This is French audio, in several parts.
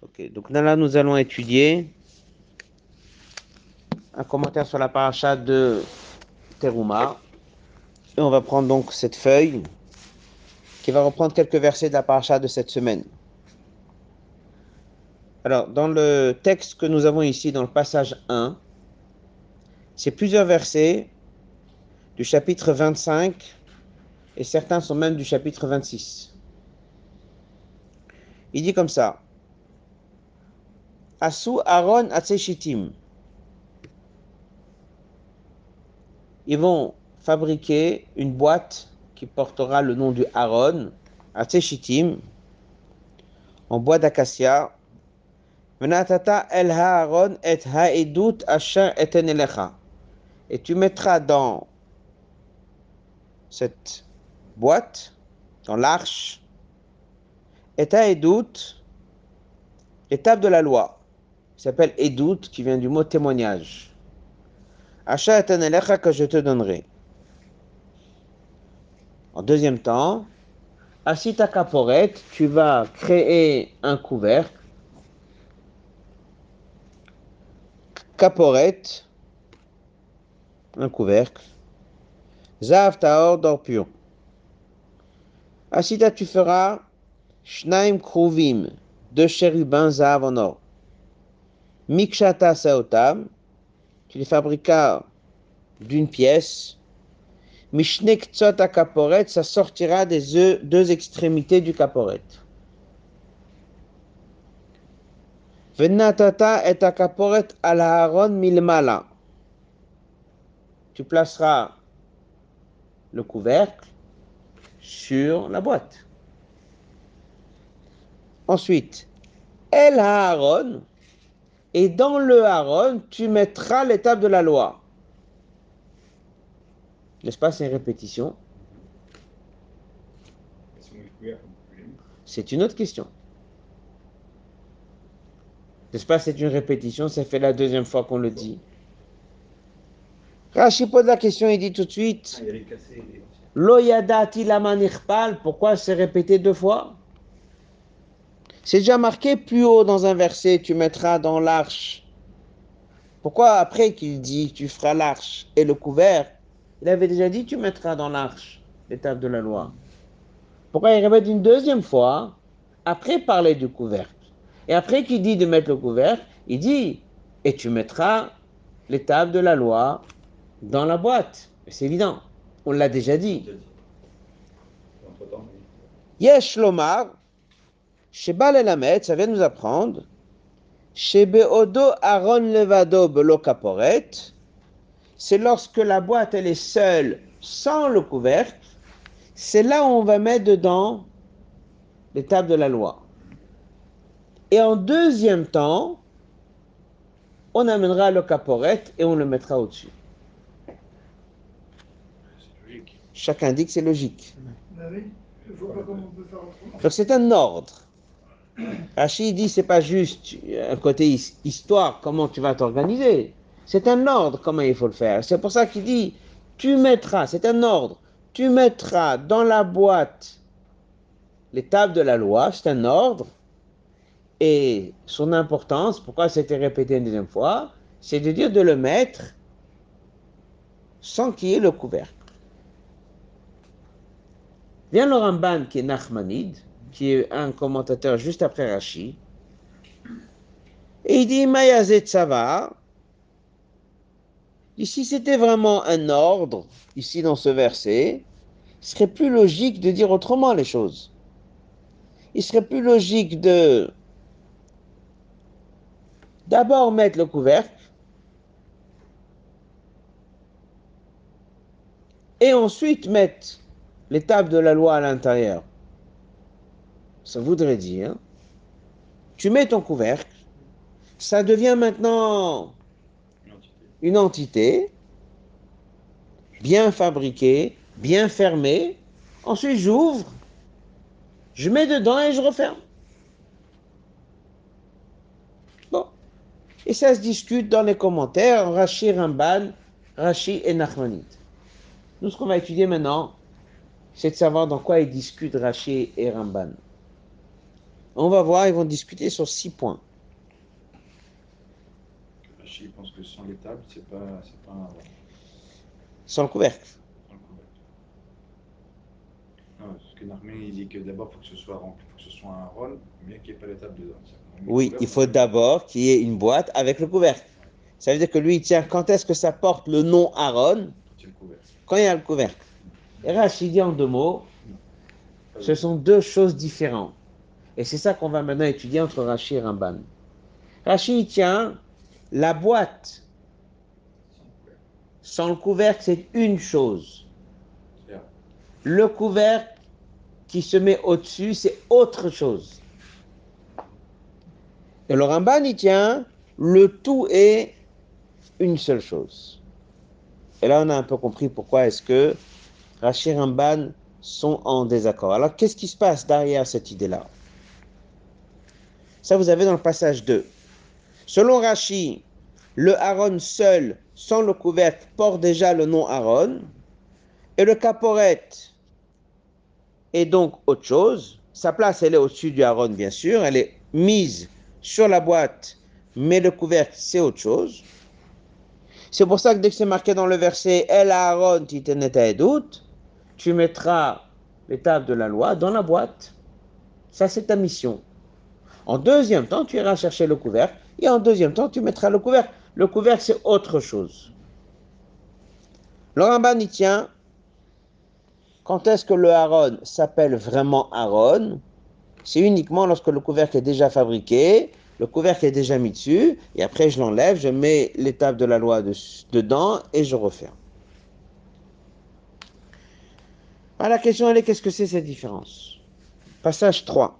Ok, donc là, nous allons étudier un commentaire sur la paracha de Teruma. Et on va prendre donc cette feuille qui va reprendre quelques versets de la paracha de cette semaine. Alors, dans le texte que nous avons ici, dans le passage 1, c'est plusieurs versets du chapitre 25 et certains sont même du chapitre 26. Il dit comme ça Asu Aaron Atseshitim. Ils vont fabriquer une boîte qui portera le nom du Aaron, Atseshitim, en bois d'acacia. Et tu mettras dans cette boîte, dans l'arche, et haedut, l'étape de la loi qui s'appelle Edout, qui vient du mot témoignage. Acha etanelecha que je te donnerai. En deuxième temps, Asita kaporet, tu vas créer un couvercle. Kaporet, un couvercle. Zav taor d'or pur. Asita, tu feras Shnaim kruvim, deux chérubins zav en or. Mikshata Saotam, tu les fabriquas d'une pièce. Mishnek Tzot Kaporet, ça sortira des deux extrémités du Kaporet. Venatata et Kaporet al Aaron milmala. Tu placeras le couvercle sur la boîte. Ensuite, El Aaron, et dans le Haron, tu mettras l'étape de la loi. N'est-ce pas, c'est une répétition? C'est une autre question. N'est-ce pas, c'est une répétition, ça fait la deuxième fois qu'on le dit. Rashi pose la question, il dit tout de suite Loyadati lamanirpal, pourquoi c'est répété deux fois? C'est déjà marqué plus haut dans un verset, tu mettras dans l'arche. Pourquoi après qu'il dit tu feras l'arche et le couvert, il avait déjà dit tu mettras dans l'arche l'étape de la loi. Pourquoi il répète une deuxième fois après parler du couvercle? Et après qu'il dit de mettre le couvercle, il dit et tu mettras l'étape de la loi dans la boîte. C'est évident, on l'a déjà dit. Yesh Lomar, Sheba Lelamet, ça vient nous apprendre. Shebeodo Aaron Levado Belo Kaporet, c'est lorsque la boîte elle est seule, sans le couvercle, c'est là où on va mettre dedans l'étape de la loi. Et en deuxième temps, on amènera le caporet et on le mettra au-dessus. Chacun dit que c'est logique. Donc c'est un ordre. Rachid dit c'est pas juste un côté histoire, comment tu vas t'organiser. C'est un ordre, comment il faut le faire. C'est pour ça qu'il dit tu mettras, c'est un ordre, tu mettras dans la boîte l'étape de la loi, c'est un ordre. Et son importance, pourquoi c'était répété une deuxième fois, c'est de dire de le mettre sans qu'il y ait le couvercle. Vient le Ramban qui est Nachmanide, qui est un commentateur juste après Rashi. Et il dit Mayazet Sava. Si c'était vraiment un ordre, ici dans ce verset, il serait plus logique de dire autrement les choses. Il serait plus logique de d'abord mettre le couvercle et ensuite mettre l'étape de la loi à l'intérieur. Ça voudrait dire, tu mets ton couvercle, ça devient maintenant une entité, bien fabriquée, bien fermée. Ensuite, j'ouvre, je mets dedans et je referme. Bon. Et ça se discute dans les commentaires, Rashi Ramban, Rashi et Nachmanit. Nous, ce qu'on va étudier maintenant, c'est de savoir dans quoi ils discutent Rashi et Ramban. On va voir, ils vont discuter sur six points. Je pense que sans les tables, c'est pas, pas un... Sans le couvercle. Sans le couvercle. Non, parce que Narmé, il dit que d'abord, il faut que ce soit rempli, faut que ce soit un rôle, mais qu'il n'y ait pas les tables dedans. Oui, il faut d'abord qu'il y ait une boîte avec le couvercle. Ça veut dire que lui, il tient quand est-ce que ça porte le nom Aaron? Quand il y a le couvercle. Et Rachid dit en deux mots, ce sont deux choses différentes. Et c'est ça qu'on va maintenant étudier entre Rachid et Ramban. Rachid tient la boîte sans le couvercle, c'est une chose. Le couvercle qui se met au-dessus, c'est autre chose. Et le Ramban, il tient, le tout est une seule chose. Et là, on a un peu compris pourquoi est-ce que Rachid et Ramban sont en désaccord. Alors, qu'est-ce qui se passe derrière cette idée-là? Ça, vous avez dans le passage 2. Selon Rachid, le Aaron seul, sans le couvercle, porte déjà le nom Aaron. Et le caporette est donc autre chose. Sa place, elle est au-dessus du Aaron, bien sûr. Elle est mise sur la boîte, mais le couvercle, c'est autre chose. C'est pour ça que dès que c'est marqué dans le verset El Aaron doute, tu mettras l'étape de la loi dans la boîte. Ça, c'est ta mission. En deuxième temps, tu iras chercher le couvercle et en deuxième temps, tu mettras le couvercle. Le couvercle, c'est autre chose. Le Ramban y tient. Quand est-ce que le Aaron s'appelle vraiment Aaron C'est uniquement lorsque le couvercle est déjà fabriqué le couvercle est déjà mis dessus, et après je l'enlève, je mets l'étape de la loi dedans et je referme. Alors, la question elle est qu'est-ce que c'est cette différence? Passage 3.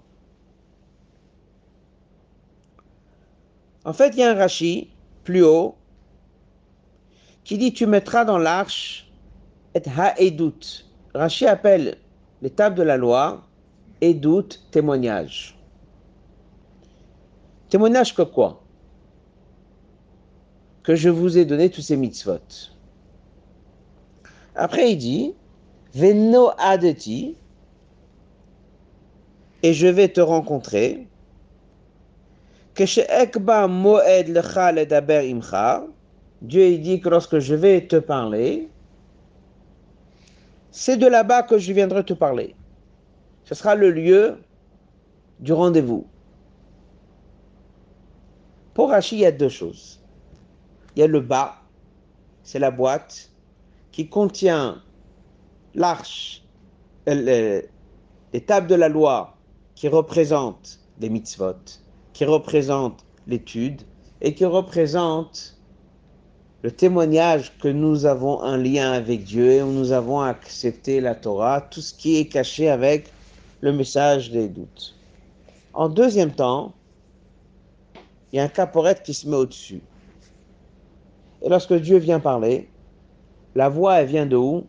En fait, il y a un Rashi plus haut qui dit tu mettras dans l'arche et ha-edut. Rashi appelle l'étape de la loi edut, témoignage. Témoignage que quoi? Que je vous ai donné tous ces mitzvot. Après, il dit Veno adeti, et je vais te rencontrer. Dieu dit que lorsque je vais te parler, c'est de là-bas que je viendrai te parler. Ce sera le lieu du rendez-vous. Pour Rachid, il y a deux choses. Il y a le bas, c'est la boîte qui contient l'arche, euh, les tables de la loi qui représentent les mitzvot, qui représentent l'étude et qui représentent le témoignage que nous avons un lien avec Dieu et où nous avons accepté la Torah, tout ce qui est caché avec le message des doutes. En deuxième temps, il y a un caporette qui se met au-dessus. Et lorsque Dieu vient parler, la voix, elle vient de où?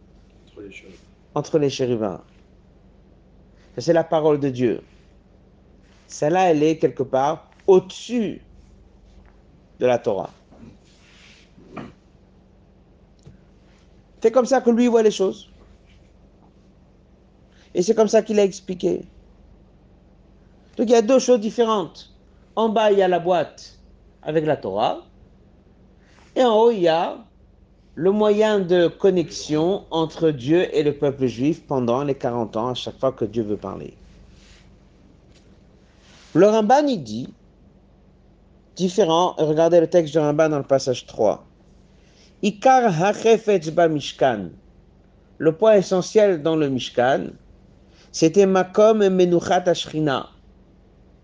Entre les chérubins. C'est la parole de Dieu. Celle-là, elle est quelque part au-dessus de la Torah. C'est comme ça que lui voit les choses. Et c'est comme ça qu'il a expliqué. Donc il y a deux choses différentes. En bas, il y a la boîte avec la Torah. Et en haut, il y a le moyen de connexion entre Dieu et le peuple juif pendant les 40 ans, à chaque fois que Dieu veut parler. Le Ramban, il dit, différent, regardez le texte du Ramban dans le passage 3. Ikar ba mishkan. Le point essentiel dans le Mishkan, c'était Makom Menuchat Ashrina.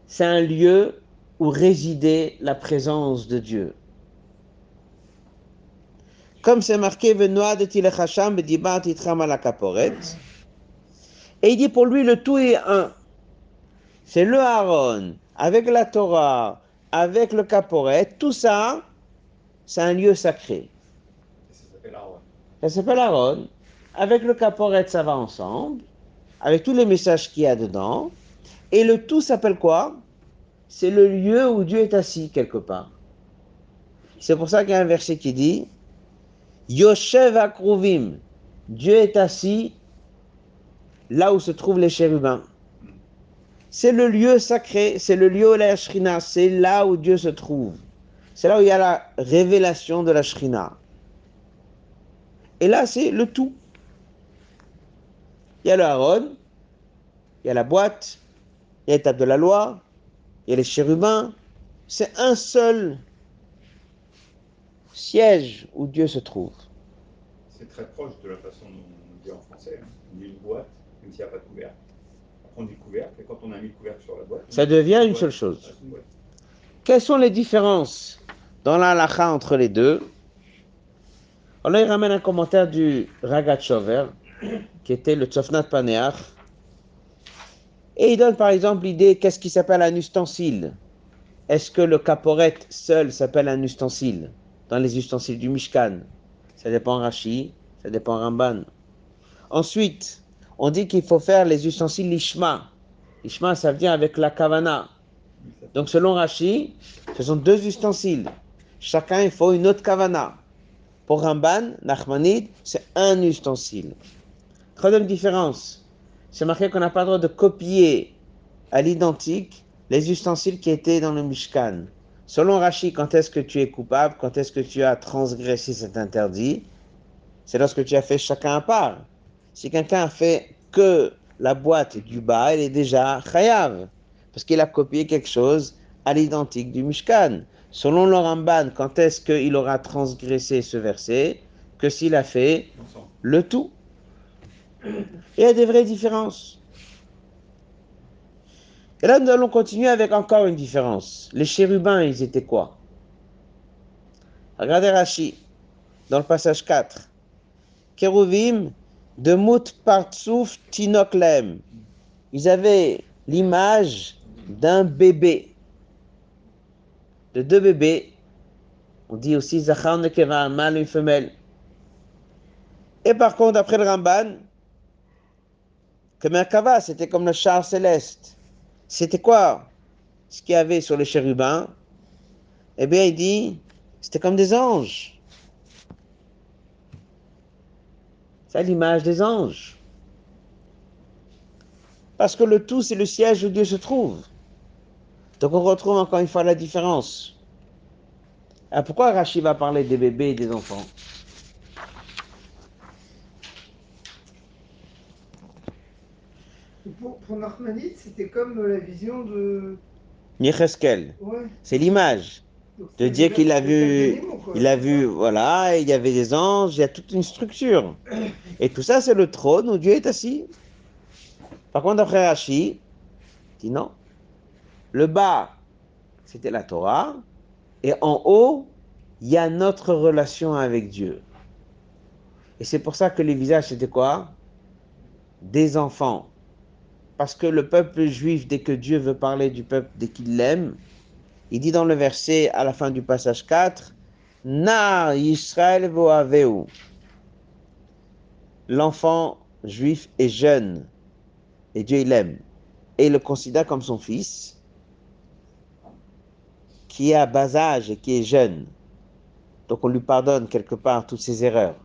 C'est un lieu où résidait la présence de Dieu. Comme c'est marqué, et il dit pour lui le tout est un. C'est le Aaron, avec la Torah, avec le caporet, tout ça, c'est un lieu sacré. Ça s'appelle Aaron. Avec le caporet, ça va ensemble, avec tous les messages qu'il y a dedans. Et le tout s'appelle quoi? C'est le lieu où Dieu est assis quelque part. C'est pour ça qu'il y a un verset qui dit Yoshev Akruvim, Dieu est assis là où se trouvent les chérubins. C'est le lieu sacré, c'est le lieu où la Shrina, c'est là où Dieu se trouve. C'est là où il y a la révélation de la Shrina. Et là, c'est le tout. Il y a le Haron, il y a la boîte, il y a l'étape de la loi, il y a les chérubins. C'est un seul siège où Dieu se trouve. C'est très proche de la façon dont on dit en français. hein. Une boîte, même s'il n'y a pas de couvercle. Dit couvercle, et quand on a mis le couvercle sur la boîte. Ça devient une seule chose. Quelles sont les différences dans la halakha entre les deux Alors il ramène un commentaire du Ragat Shover, qui était le Tzofnat Paneach. Et il donne par exemple l'idée qu'est-ce qui s'appelle un ustensile? Est-ce que le caporet seul s'appelle un ustensile dans les ustensiles du Mishkan? Ça dépend Rashi, ça dépend Ramban. Ensuite, on dit qu'il faut faire les ustensiles Lishma. Lishma, ça vient avec la kavana. Donc selon Rashi, ce sont deux ustensiles. Chacun, il faut une autre kavana. Pour Ramban, Nachmanide, c'est un ustensile. Troisième différence, c'est marqué qu'on n'a pas le droit de copier à l'identique les ustensiles qui étaient dans le Mishkan. Selon Rashi, quand est-ce que tu es coupable, quand est-ce que tu as transgressé cet interdit, c'est lorsque tu as fait chacun à part. Si quelqu'un a fait que la boîte du bas, il est déjà chayav parce qu'il a copié quelque chose à l'identique du Mishkan. Selon le quand est-ce qu'il aura transgressé ce verset Que s'il a fait le tout? Il y a des vraies différences. Et là, nous allons continuer avec encore une différence. Les chérubins, ils étaient quoi? Regardez Rashi, dans le passage 4. Kérouvim, de mout partsouf tinoklem. Ils avaient l'image d'un bébé, de deux bébés. On dit aussi Zachar Nekeva, un mâle et une femelle. Et par contre, d'après le Ramban, que Merkava, c'était comme le char céleste. C'était quoi ce qu'il y avait sur les chérubins? Eh bien, il dit, c'était comme des anges. C'est l'image des anges. Parce que le tout, c'est le siège où Dieu se trouve. Donc on retrouve encore une fois la différence. Alors pourquoi Rachid va parler des bébés et des enfants? Pour, pour c'était comme la vision de. Yecheskel, Ouais. c'est l'image. De dire qu'il a vu-. Il a vu, voilà, il y avait des anges, il y a toute une structure. Et tout ça, c'est le trône où Dieu est assis. Par contre, d'après Rashi, dit non. Le bas, c'était la Torah. Et en haut, il y a notre relation avec Dieu. Et c'est pour ça que les visages, c'était quoi? Des enfants. Parce que le peuple juif, dès que Dieu veut parler du peuple, dès qu'il l'aime, il dit dans le verset à la fin du passage 4, Nar Yisrael voaveu. L'enfant juif est jeune et Dieu l'aime et il le considère comme son fils qui est à bas âge et qui est jeune. Donc on lui pardonne quelque part toutes ses erreurs.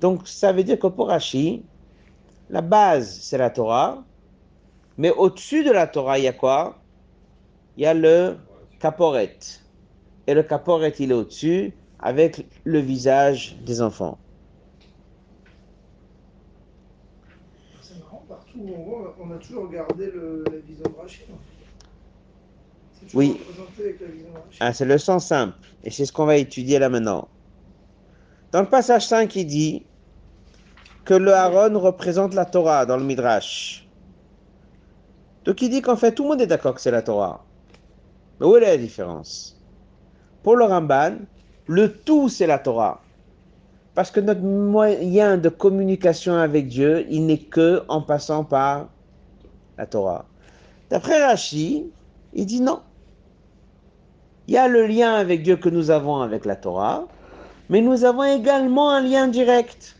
Donc ça veut dire que pour Rashi, la base c'est la Torah, mais au-dessus de la Torah il y a quoi? Il y a le caporet. Et le caporet, il est au-dessus avec le visage des enfants. C'est marrant, partout où on voit, on a toujours gardé le- la vision de Rachid. toujours Oui. représenté avec la vision de Rachid. Ah, c'est le sens simple. Et c'est ce qu'on va étudier là maintenant. Dans le passage 5, il dit que le Aaron représente la Torah dans le Midrash. Donc il dit qu'en fait, tout le monde est d'accord que c'est la Torah. Mais où est la différence? Pour le Ramban, le tout, c'est la Torah. Parce que notre moyen de communication avec Dieu, il n'est que en passant par la Torah. D'après Rashi, il dit non. Il y a le lien avec Dieu que nous avons avec la Torah, mais nous avons également un lien direct.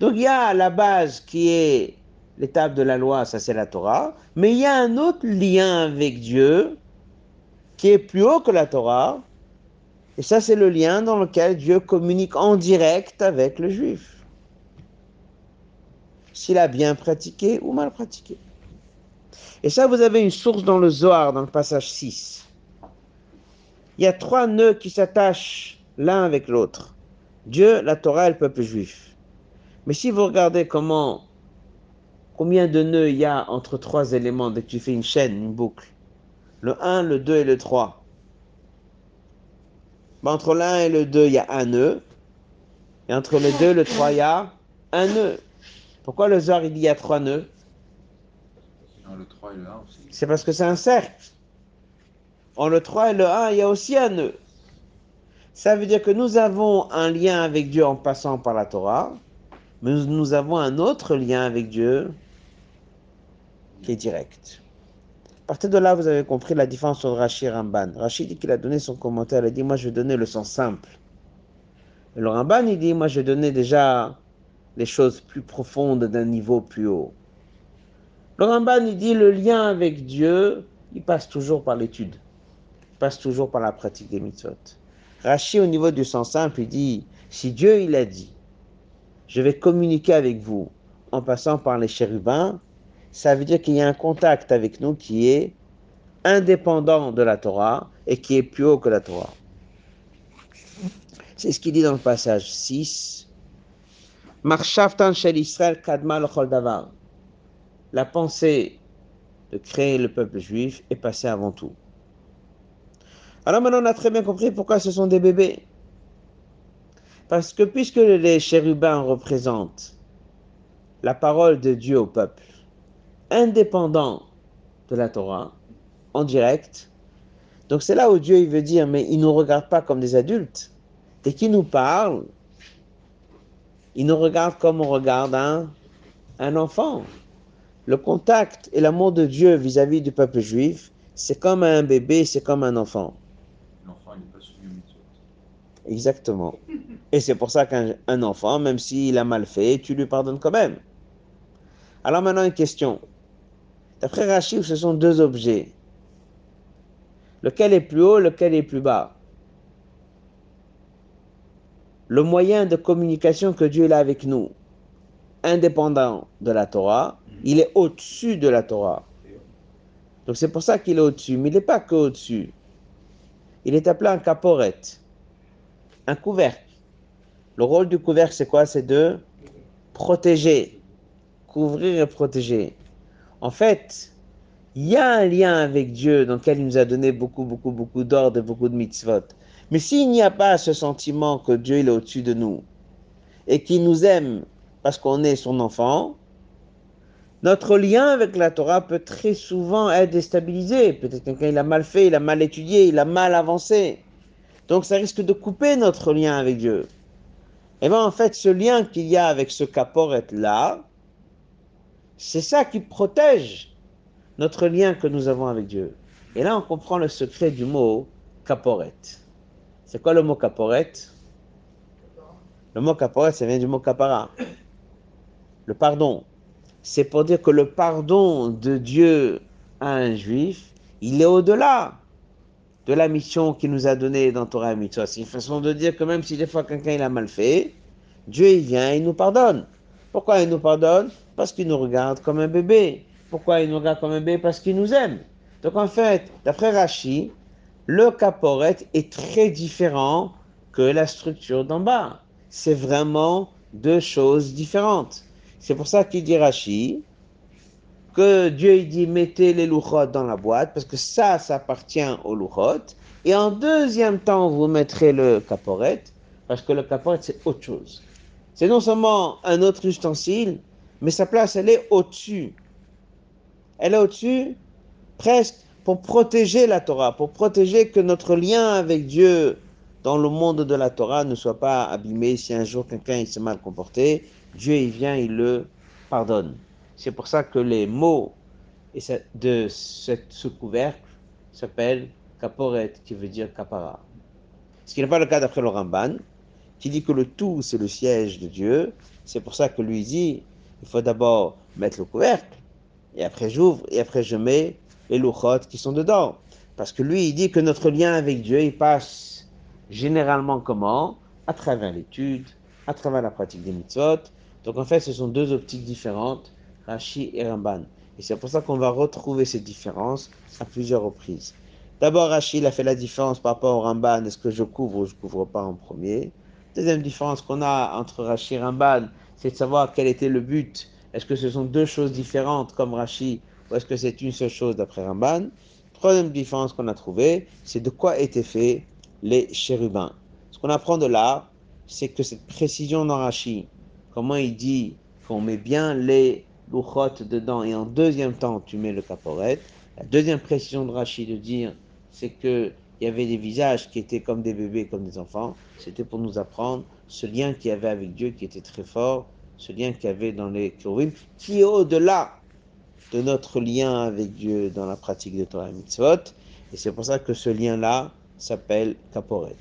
Donc il y a la base qui est l'étape de la loi, ça c'est la Torah, mais il y a un autre lien avec Dieu qui est plus haut que la Torah, et ça c'est le lien dans lequel Dieu communique en direct avec le juif. s'il a bien pratiqué ou mal pratiqué. Et ça, vous avez une source dans le Zohar, dans le passage 6. Il y a trois nœuds qui s'attachent l'un avec l'autre. Dieu, la Torah et le peuple juif. Mais si vous regardez comment, combien de nœuds il y a entre trois éléments dès que tu fais une chaîne, une boucle, le 1, le 2 et le 3. Ben, entre le 1 et le 2, il y a un nœud. Et entre le 2 et le 3, il y a un nœud. Pourquoi le Zohar, il dit il y a trois nœuds? Le 3 et le 1 aussi. C'est parce que c'est un cercle. En le 3 et le 1, il y a aussi un nœud. Ça veut dire que nous avons un lien avec Dieu en passant par la Torah, mais nous avons un autre lien avec Dieu qui est direct. À partir de là, vous avez compris la différence entre Rashi et Ramban. Rashi dit qu'il a donné son commentaire, il a dit Moi, je vais donner le sens simple. Et le Ramban, il dit Moi, je vais donner déjà les choses plus profondes d'un niveau plus haut. Le Ramban, il dit Le lien avec Dieu, il passe toujours par l'étude, il passe toujours par la pratique des mitzvot. Rashi, au niveau du sens simple, il dit Si Dieu, il a dit Je vais communiquer avec vous en passant par les chérubins, ça veut dire qu'il y a un contact avec nous qui est indépendant de la Torah et qui est plus haut que la Torah. C'est ce qu'il dit dans le passage 6. Marshaftan shel Israël kadma l'chol davar. La pensée de créer le peuple juif est passée avant tout. Alors maintenant, on a très bien compris pourquoi ce sont des bébés. Parce que puisque les chérubins représentent la parole de Dieu au peuple, indépendant de la Torah, en direct. Donc c'est là où Dieu il veut dire, mais il ne nous regarde pas comme des adultes. Dès qu'il nous parle, il nous regarde comme on regarde un, un enfant. Le contact et l'amour de Dieu vis-à-vis du peuple juif, c'est comme un bébé, c'est comme un enfant. L'enfant n'est pas soumis. Exactement. Et c'est pour ça qu'un un enfant, même s'il a mal fait, tu lui pardonnes quand même. Alors maintenant une question. D'après Rachid, ce sont deux objets. Lequel est plus haut, lequel est plus bas? Le moyen de communication que Dieu a avec nous, indépendant de la Torah, il est au-dessus de la Torah. Donc c'est pour ça qu'il est au-dessus, mais il n'est pas que au-dessus. Il est appelé un caporet, un couvercle. Le rôle du couvercle, c'est quoi? C'est de protéger, couvrir et protéger. En fait, il y a un lien avec Dieu dans lequel il nous a donné beaucoup, beaucoup, beaucoup d'ordres et beaucoup de mitzvot. Mais s'il n'y a pas ce sentiment que Dieu il est au-dessus de nous et qu'il nous aime parce qu'on est son enfant, notre lien avec la Torah peut très souvent être déstabilisé. Peut-être quelqu'un il a mal fait, il a mal étudié, il a mal avancé. Donc ça risque de couper notre lien avec Dieu. Et bien en fait, ce lien qu'il y a avec ce caporet là, c'est ça qui protège notre lien que nous avons avec Dieu. Et là, on comprend le secret du mot caporet. C'est quoi le mot caporet? Le mot caporet, ça vient du mot capara. Le pardon. C'est pour dire que le pardon de Dieu à un juif, il est au-delà de la mission qu'il nous a donnée dans Torah et. C'est une façon de dire que même si des fois quelqu'un il a mal fait, Dieu vient, il nous pardonne. Pourquoi il nous pardonne? Parce qu'il nous regarde comme un bébé. Pourquoi il nous regarde comme un bébé? Parce qu'il nous aime. Donc en fait, d'après Rashi, le caporet est très différent que la structure d'en bas. C'est vraiment deux choses différentes. C'est pour ça qu'il dit Rashi que Dieu il dit mettez les louchot dans la boîte parce que ça, ça appartient aux louchot. Et en deuxième temps, vous mettrez le caporet parce que le caporet c'est autre chose. C'est non seulement un autre ustensile, mais sa place, elle est au-dessus. Elle est au-dessus, presque, pour protéger la Torah, pour protéger que notre lien avec Dieu dans le monde de la Torah ne soit pas abîmé. Si un jour quelqu'un s'est mal comporté, Dieu il vient, il le pardonne. C'est pour ça que les mots de ce couvercle s'appellent caporet, qui veut dire capara. Ce qui n'est pas le cas d'après le Ramban, qui dit que le tout, c'est le siège de Dieu. C'est pour ça que lui dit, il faut d'abord mettre le couvercle, et après j'ouvre, et après je mets les louchotes qui sont dedans. Parce que lui, il dit que notre lien avec Dieu, il passe généralement comment? À travers l'étude, à travers la pratique des mitzvot. Donc en fait, ce sont deux optiques différentes, Rashi et Ramban. Et c'est pour ça qu'on va retrouver ces différences à plusieurs reprises. D'abord, Rashi a fait la différence par rapport au Ramban, est-ce que je couvre ou je couvre pas en premier? Deuxième différence qu'on a entre Rashi et Ramban, c'est de savoir quel était le but. Est-ce que ce sont deux choses différentes comme Rashi ou est-ce que c'est une seule chose d'après Ramban? Troisième différence qu'on a trouvée, c'est de quoi étaient faits les chérubins. Ce qu'on apprend de là, c'est que cette précision dans Rashi, comment il dit qu'on met bien les louchotes dedans et en deuxième temps tu mets le caporet. La deuxième précision de Rashi de dire, c'est que il y avait des visages qui étaient comme des bébés, comme des enfants. C'était pour nous apprendre ce lien qu'il y avait avec Dieu qui était très fort, ce lien qu'il y avait dans les Kérovim, qui est au-delà de notre lien avec Dieu dans la pratique de Torah et Mitzvot. Et c'est pour ça que ce lien-là s'appelle Kaporet.